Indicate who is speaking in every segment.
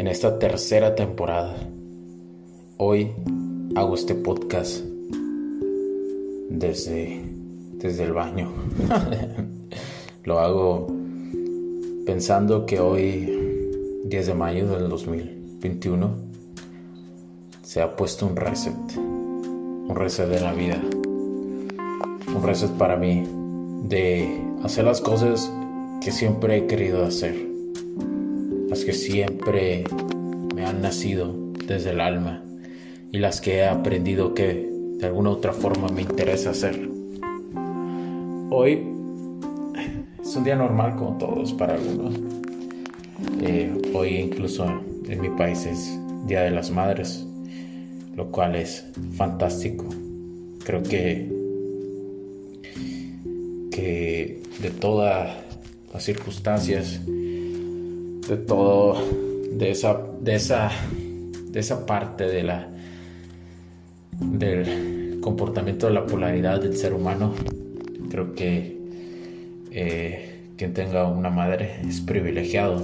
Speaker 1: En esta tercera temporada, hoy hago este podcast desde, desde el baño. Lo hago pensando que hoy, 10 de mayo del 2021, se ha puesto un reset, un reset de la vida, un reset para mí de hacer las cosas que siempre he querido hacer, las que siempre me han nacido desde el alma y las que he aprendido que de alguna otra forma me interesa hacer. Hoy es un día normal como todos para algunos. Eh, hoy incluso en mi país es Día de las Madres, lo cual es fantástico. Creo que, que de todas las circunstancias, de todo, de esa, de esa, de esa parte de la, del comportamiento de la polaridad del ser humano, creo que eh, quien tenga una madre es privilegiado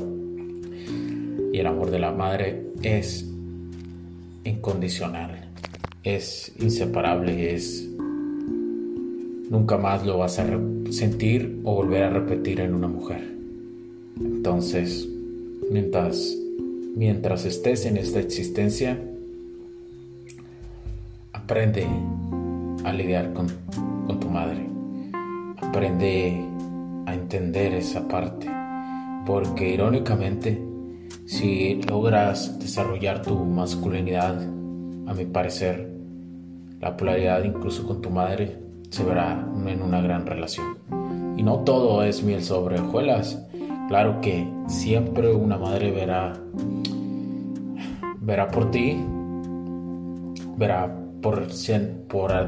Speaker 1: y el amor de la madre es incondicional, es inseparable, es nunca más lo vas a sentir o volver a repetir en una mujer. Entonces, mientras, mientras estés en esta existencia, aprende a lidiar con, con tu madre. Aprende a entender esa parte. Porque irónicamente, si logras desarrollar tu masculinidad, a mi parecer, la polaridad incluso con tu madre se verá en una gran relación. Y no todo es miel sobre hojuelas. Claro que siempre una madre verá verá por ti, verá por,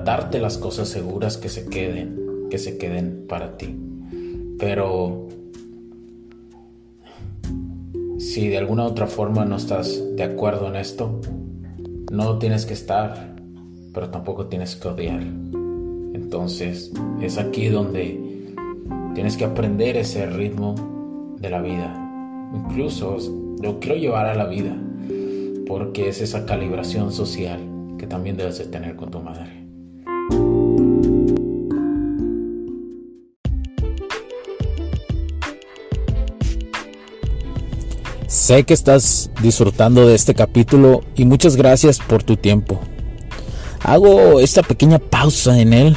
Speaker 1: darte las cosas seguras que se queden, que se queden para ti. Pero si de alguna otra forma no estás de acuerdo en esto, no tienes que estar, pero tampoco tienes que odiar. Entonces es aquí donde tienes que aprender ese ritmo de la vida. Incluso lo quiero llevar a la vida, porque es esa calibración social que también debes de tener con tu madre. Sé que estás disfrutando de este capítulo y muchas gracias por tu tiempo. Hago esta pequeña pausa en él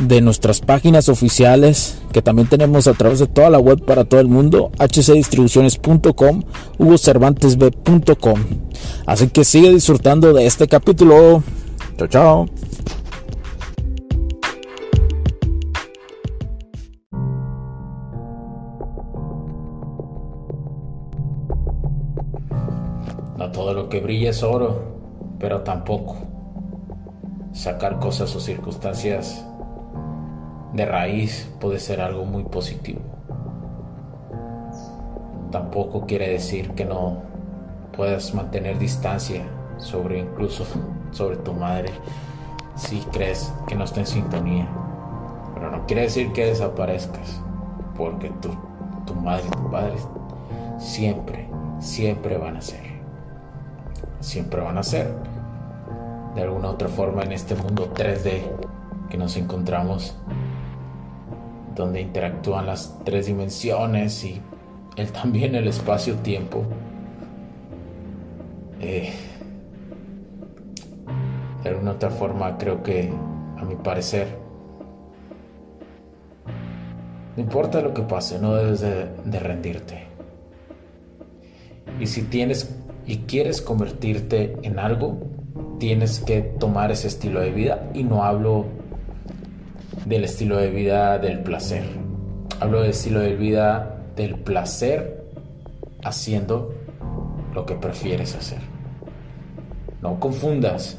Speaker 1: de nuestras páginas oficiales que también tenemos a través de toda la web para todo el mundo, hcdistribuciones.com, hugocervantesb.com. Así que sigue disfrutando de este capítulo. Chao, chao. No todo lo que brilla es oro, pero tampoco sacar cosas o circunstancias de raíz puede ser algo muy positivo. Tampoco quiere decir que no puedas mantener distancia sobre incluso sobre tu madre si crees que no está en sintonía. Pero no quiere decir que desaparezcas, porque tu, tu madre y tu padre siempre, siempre van a ser. Siempre van a ser. De alguna u otra forma en este mundo 3D que nos encontramos, donde interactúan las tres dimensiones y el, también el espacio-tiempo. Eh, de alguna otra forma creo que, a mi parecer, no importa lo que pase, no debes de, rendirte. Y si tienes y quieres convertirte en algo, tienes que tomar ese estilo de vida. Y no hablo del estilo de vida del placer. Hablo del estilo de vida del placer haciendo lo que prefieres hacer. No confundas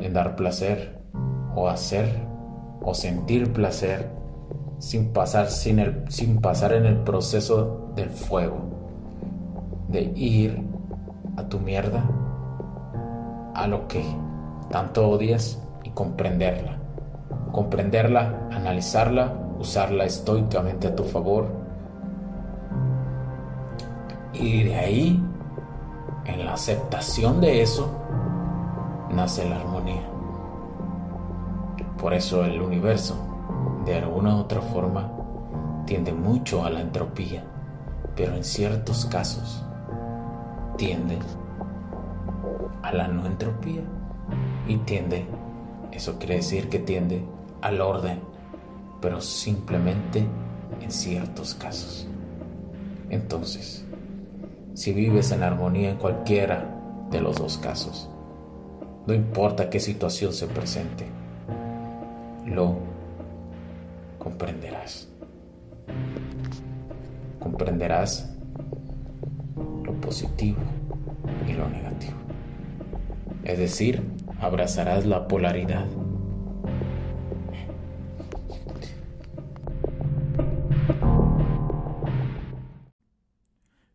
Speaker 1: en dar placer o hacer o sentir placer sin pasar, sin, el, sin pasar en el proceso del fuego, de ir a tu mierda, a lo que tanto odias y comprenderla. Comprenderla, analizarla, usarla estoicamente a tu favor. Y de ahí, en la aceptación de eso, nace la armonía. Por eso el universo, de alguna u otra forma, tiende mucho a la entropía, pero en ciertos casos tiende a la no entropía y tiende, eso quiere decir que tiende al orden, pero simplemente en ciertos casos. Entonces, si vives en armonía en cualquiera de los dos casos, no importa qué situación se presente, lo comprenderás. Comprenderás lo positivo y lo negativo. Es decir, abrazarás la polaridad